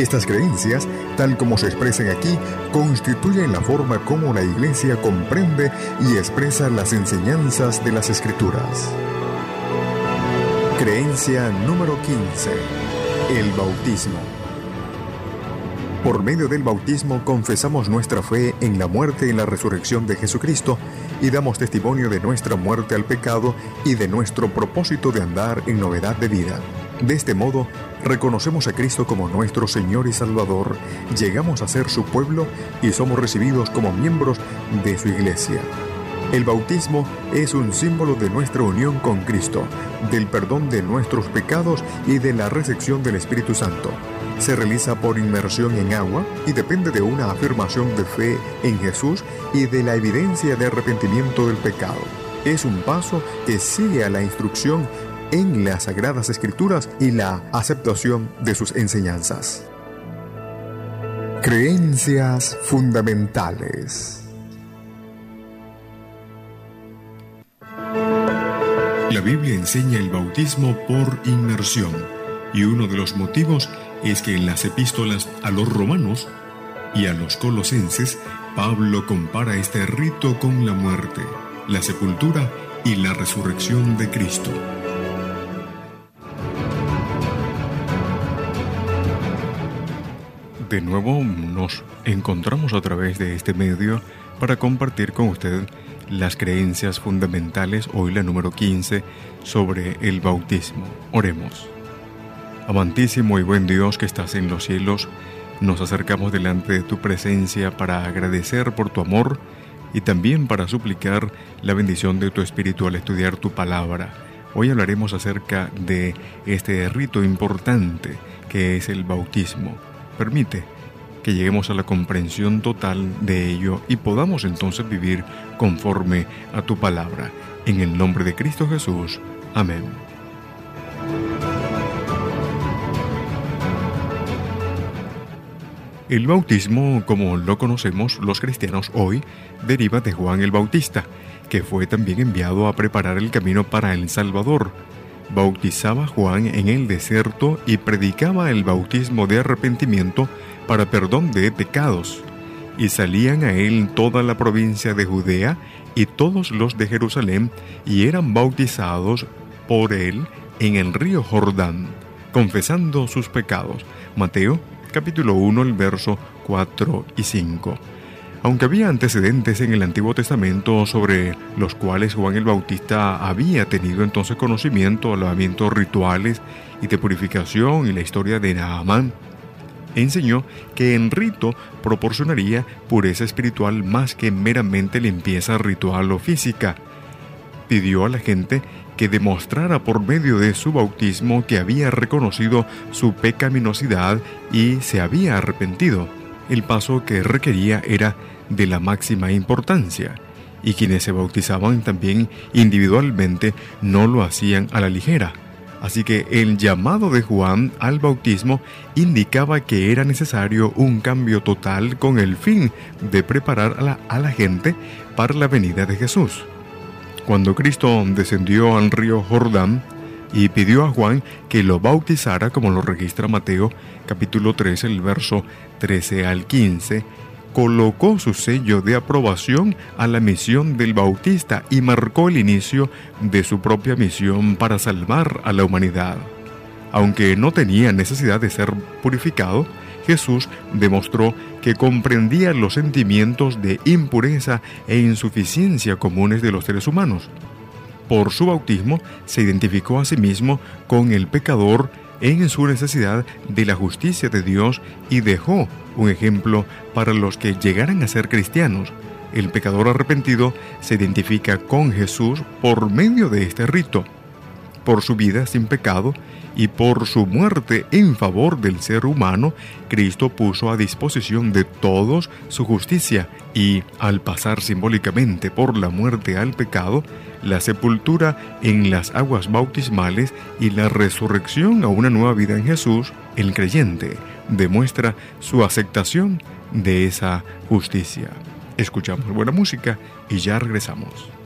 estas creencias, tal como se expresan aquí, constituyen la forma como la Iglesia comprende y expresa las enseñanzas de las Escrituras. Creencia número 15. El bautismo. Por medio del bautismo confesamos nuestra fe en la muerte y la resurrección de Jesucristo y damos testimonio de nuestra muerte al pecado y de nuestro propósito de andar en novedad de vida. De este modo, reconocemos a Cristo como nuestro Señor y Salvador, llegamos a ser su pueblo y somos recibidos como miembros de su iglesia. El bautismo es un símbolo de nuestra unión con Cristo, del perdón de nuestros pecados y de la recepción del Espíritu Santo. Se realiza por inmersión en agua y depende de una afirmación de fe en Jesús y de la evidencia de arrepentimiento del pecado. Es un paso que sigue a la instrucción en las Sagradas Escrituras y la aceptación de sus enseñanzas. Creencias fundamentales. La Biblia enseña el bautismo por inmersión y uno de los motivos es que en las epístolas a los romanos y a los colosenses, Pablo compara este rito con la muerte, la sepultura y la resurrección de Cristo. De nuevo nos encontramos a través de este medio para compartir con usted las creencias fundamentales, hoy la número 15, sobre el bautismo. Oremos. Amantísimo y buen Dios que estás en los cielos, nos acercamos delante de tu presencia para agradecer por tu amor y también para suplicar la bendición de tu Espíritu al estudiar tu palabra. Hoy hablaremos acerca de este rito importante que es el bautismo. Permite que lleguemos a la comprensión total de ello y podamos entonces vivir conforme a tu palabra. En el nombre de Cristo Jesús. Amén. El bautismo, como lo conocemos los cristianos hoy, deriva de Juan el Bautista, que fue también enviado a preparar el camino para el Salvador. Bautizaba Juan en el desierto y predicaba el bautismo de arrepentimiento para perdón de pecados. Y salían a él toda la provincia de Judea y todos los de Jerusalén, y eran bautizados por él en el río Jordán, confesando sus pecados. Mateo capítulo 1, el verso 4 y 5. Aunque había antecedentes en el Antiguo Testamento sobre los cuales Juan el Bautista había tenido entonces conocimiento, lavamientos rituales y de purificación y la historia de Naamán, enseñó que en rito proporcionaría pureza espiritual más que meramente limpieza ritual o física. Pidió a la gente que demostrara por medio de su bautismo que había reconocido su pecaminosidad y se había arrepentido. El paso que requería era de la máxima importancia, y quienes se bautizaban también individualmente no lo hacían a la ligera. Así que el llamado de Juan al bautismo indicaba que era necesario un cambio total con el fin de preparar a la, gente para la venida de Jesús. Cuando Cristo descendió al río Jordán y pidió a Juan que lo bautizara, como lo registra Mateo capítulo 13, el verso 13 al 15, colocó su sello de aprobación a la misión del Bautista y marcó el inicio de su propia misión para salvar a la humanidad. Aunque no tenía necesidad de ser purificado, Jesús demostró que comprendía los sentimientos de impureza e insuficiencia comunes de los seres humanos. Por su bautismo se identificó a sí mismo con el pecador en su necesidad de la justicia de Dios y dejó un ejemplo para los que llegaran a ser cristianos. El pecador arrepentido se identifica con Jesús por medio de este rito. Por su vida sin pecado, y por su muerte en favor del ser humano, Cristo puso a disposición de todos su justicia y, al pasar simbólicamente por la muerte al pecado, la sepultura en las aguas bautismales y la resurrección a una nueva vida en Jesús, el creyente demuestra su aceptación de esa justicia. Escuchamos buena música y ya regresamos.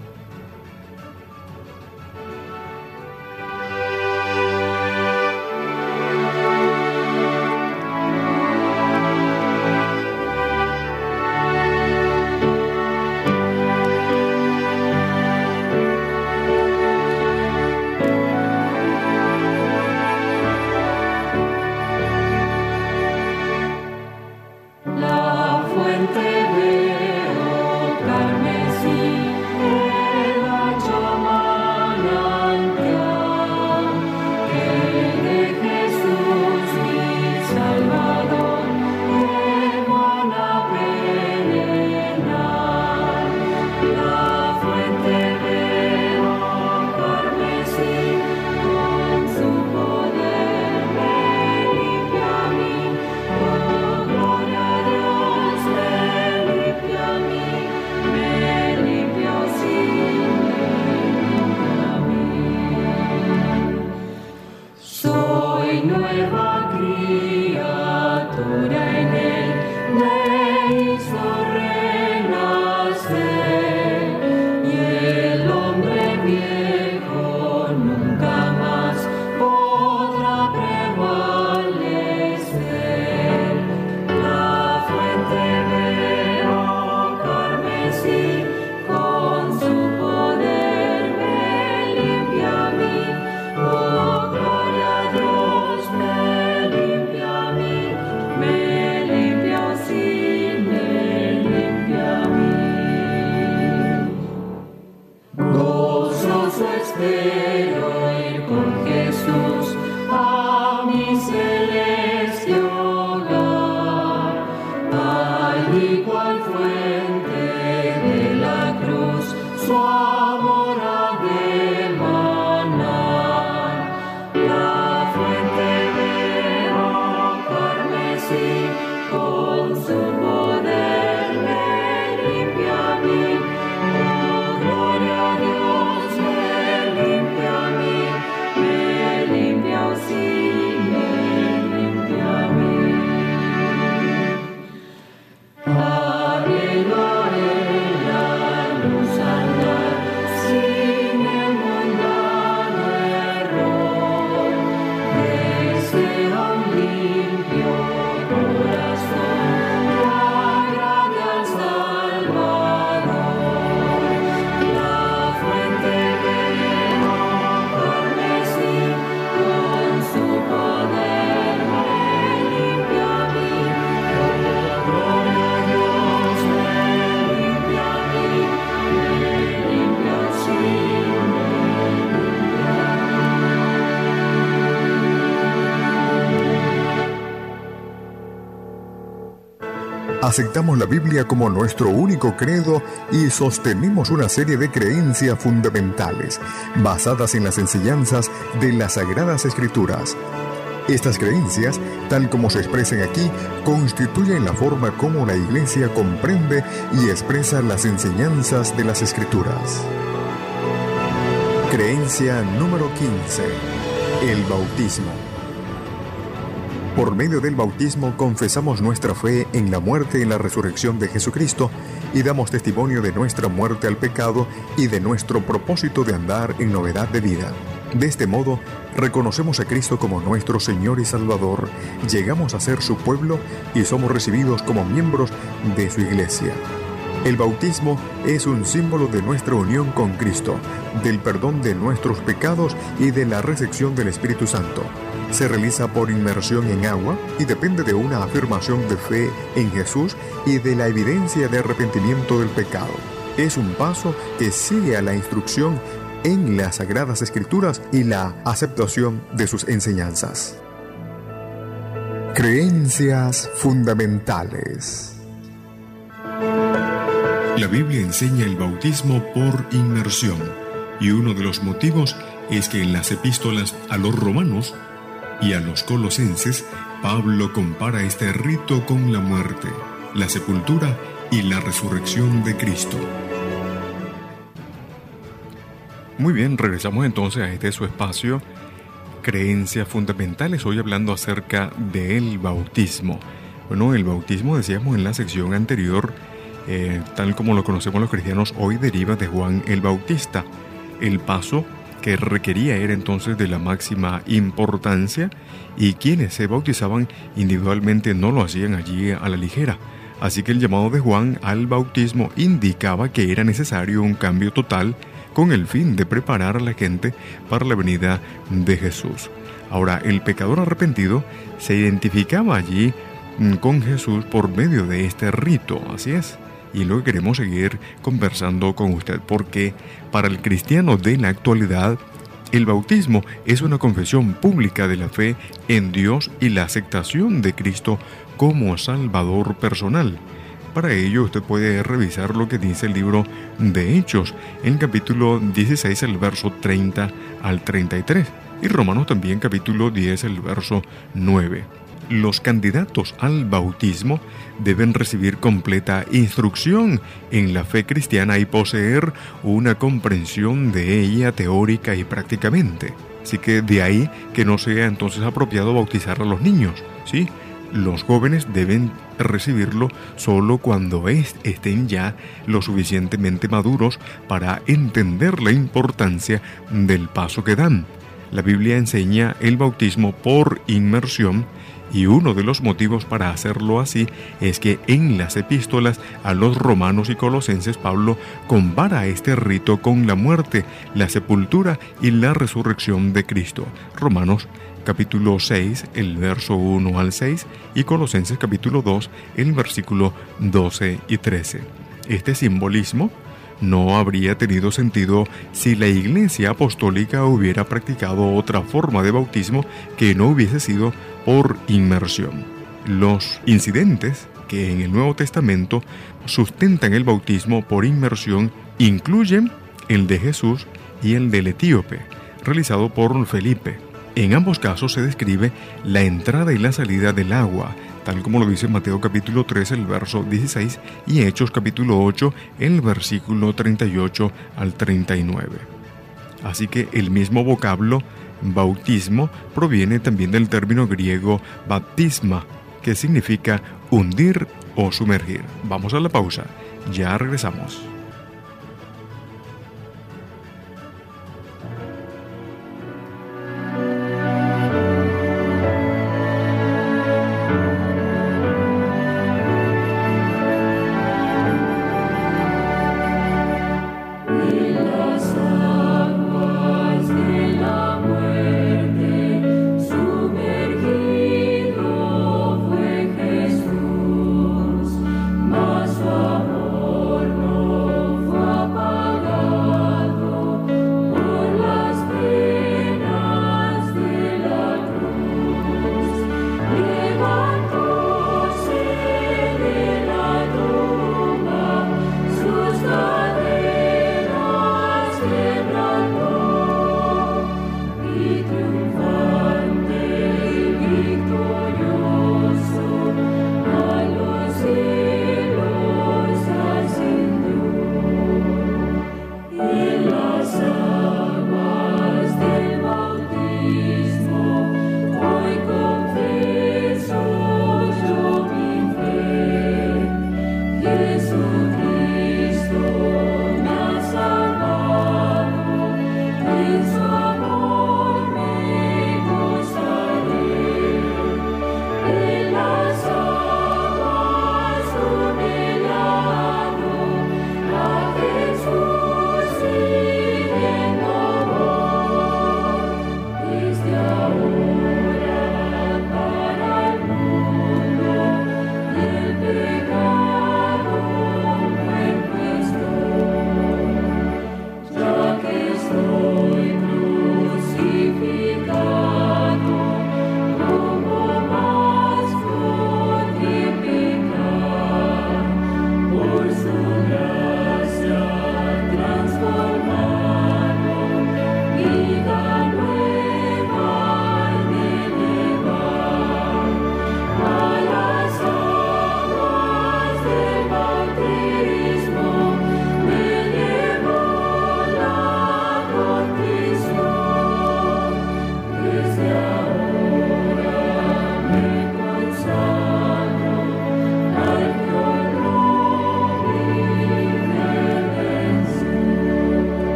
Con Jesús Aceptamos la Biblia como nuestro único credo y sostenemos una serie de creencias fundamentales basadas en las enseñanzas de las Sagradas Escrituras. Estas creencias, tal como se expresan aquí, constituyen la forma como la Iglesia comprende y expresa las enseñanzas de las Escrituras. Creencia número 15. El bautismo. Por medio del bautismo confesamos nuestra fe en la muerte y la resurrección de Jesucristo y damos testimonio de nuestra muerte al pecado y de nuestro propósito de andar en novedad de vida. De este modo, reconocemos a Cristo como nuestro Señor y Salvador, llegamos a ser su pueblo y somos recibidos como miembros de su iglesia. El bautismo es un símbolo de nuestra unión con Cristo, del perdón de nuestros pecados y de la recepción del Espíritu Santo. Se realiza por inmersión en agua y depende de una afirmación de fe en Jesús y de la evidencia de arrepentimiento del pecado. Es un paso que sigue a la instrucción en las Sagradas Escrituras y la aceptación de sus enseñanzas. Creencias fundamentales. La Biblia enseña el bautismo por inmersión y uno de los motivos es que en las epístolas a los romanos y a los colosenses, Pablo compara este rito con la muerte, la sepultura y la resurrección de Cristo. Muy bien, regresamos entonces a este su espacio, creencias fundamentales, hoy hablando acerca del bautismo. Bueno, el bautismo decíamos en la sección anterior, eh, tal como lo conocemos los cristianos, hoy deriva de Juan el Bautista. El paso que requería era entonces de la máxima importancia y quienes se bautizaban individualmente no lo hacían allí a la ligera. Así que el llamado de Juan al bautismo indicaba que era necesario un cambio total con el fin de preparar a la gente para la venida de Jesús. Ahora, el pecador arrepentido se identificaba allí mm, con Jesús por medio de este rito, así es y lo queremos seguir conversando con usted porque para el cristiano de la actualidad el bautismo es una confesión pública de la fe en Dios y la aceptación de Cristo como Salvador personal. Para ello usted puede revisar lo que dice el libro de Hechos en capítulo 16 el verso 30 al 33 y Romanos también capítulo 10 el verso 9 los candidatos al bautismo deben recibir completa instrucción en la fe cristiana y poseer una comprensión de ella teórica y prácticamente. Así que de ahí que no sea entonces apropiado bautizar a los niños, ¿sí? Los jóvenes deben recibirlo solo cuando estén ya lo suficientemente maduros para entender la importancia del paso que dan. La Biblia enseña el bautismo por inmersión y uno de los motivos para hacerlo así es que en las epístolas a los romanos y colosenses Pablo compara este rito con la muerte, la sepultura y la resurrección de Cristo. Romanos capítulo 6, el verso 1 al 6 y Colosenses capítulo 2, el versículo 12 y 13. Este simbolismo no habría tenido sentido si la Iglesia Apostólica hubiera practicado otra forma de bautismo que no hubiese sido por inmersión. Los incidentes que en el Nuevo Testamento sustentan el bautismo por inmersión incluyen el de Jesús y el del etíope, realizado por Felipe. En ambos casos se describe la entrada y la salida del agua, tal como lo dice Mateo capítulo 3, el verso 16, y Hechos capítulo 8, el versículo 38 al 39. Así que el mismo vocablo bautismo proviene también del término griego baptisma, que significa hundir o sumergir. Vamos a la pausa, ya regresamos.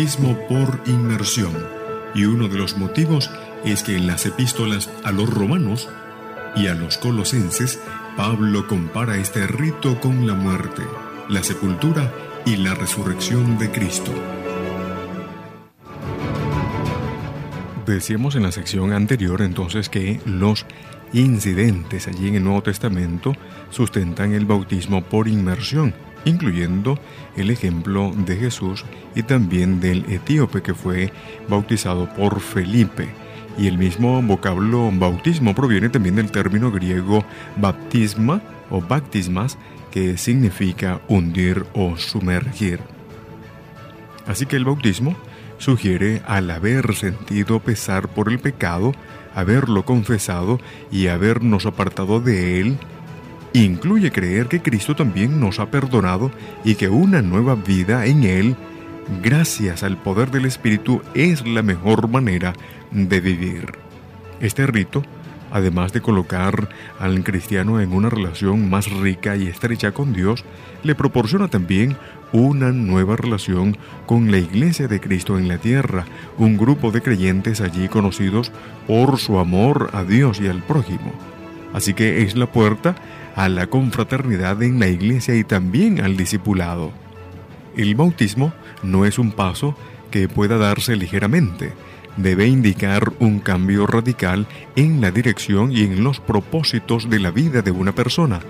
Bautismo por inmersión, y uno de los motivos es que en las epístolas a los romanos y a los colosenses, Pablo compara este rito con la muerte, la sepultura y la resurrección de Cristo. Decíamos en la sección anterior entonces que los incidentes allí en el Nuevo Testamento sustentan el bautismo por inmersión, incluyendo el ejemplo de Jesús y también del etíope que fue bautizado por Felipe. Y el mismo vocablo bautismo proviene también del término griego baptisma o baptismas, que significa hundir o sumergir. Así que el bautismo sugiere al haber sentido pesar por el pecado, haberlo confesado y habernos apartado de él, incluye creer que Cristo también nos ha perdonado y que una nueva vida en Él, gracias al poder del Espíritu, es la mejor manera de vivir. Este rito, además de colocar al cristiano en una relación más rica y estrecha con Dios, le proporciona también una nueva relación con la Iglesia de Cristo en la tierra, un grupo de creyentes allí conocidos por su amor a Dios y al prójimo. Así que es la puerta a la confraternidad en la iglesia y también al discipulado. El bautismo no es un paso que pueda darse ligeramente, debe indicar un cambio radical en la dirección y en los propósitos de la vida de una persona,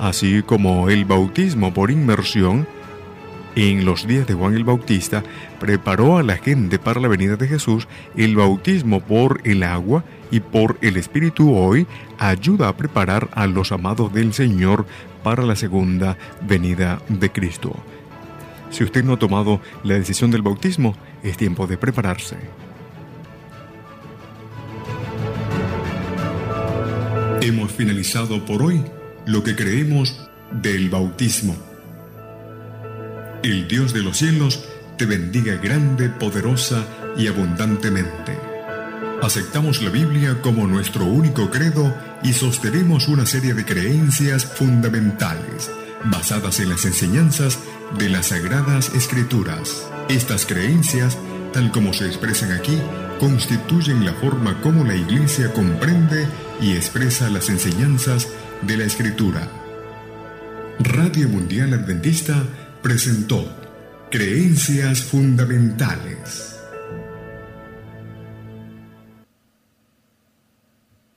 así como el bautismo por inmersión en los días de Juan el Bautista preparó a la gente para la venida de Jesús, el bautismo por el agua y por el Espíritu hoy ayuda a preparar a los amados del Señor para la segunda venida de Cristo. Si usted no ha tomado la decisión del bautismo, es tiempo de prepararse. Hemos finalizado por hoy lo que creemos del bautismo. El Dios de los cielos te bendiga grande, poderosa y abundantemente. Aceptamos la Biblia como nuestro único credo y sostenemos una serie de creencias fundamentales basadas en las enseñanzas de las Sagradas Escrituras. Estas creencias, tal como se expresan aquí, constituyen la forma como la Iglesia comprende y expresa las enseñanzas de la Escritura. Radio Mundial Adventista presentó Creencias Fundamentales.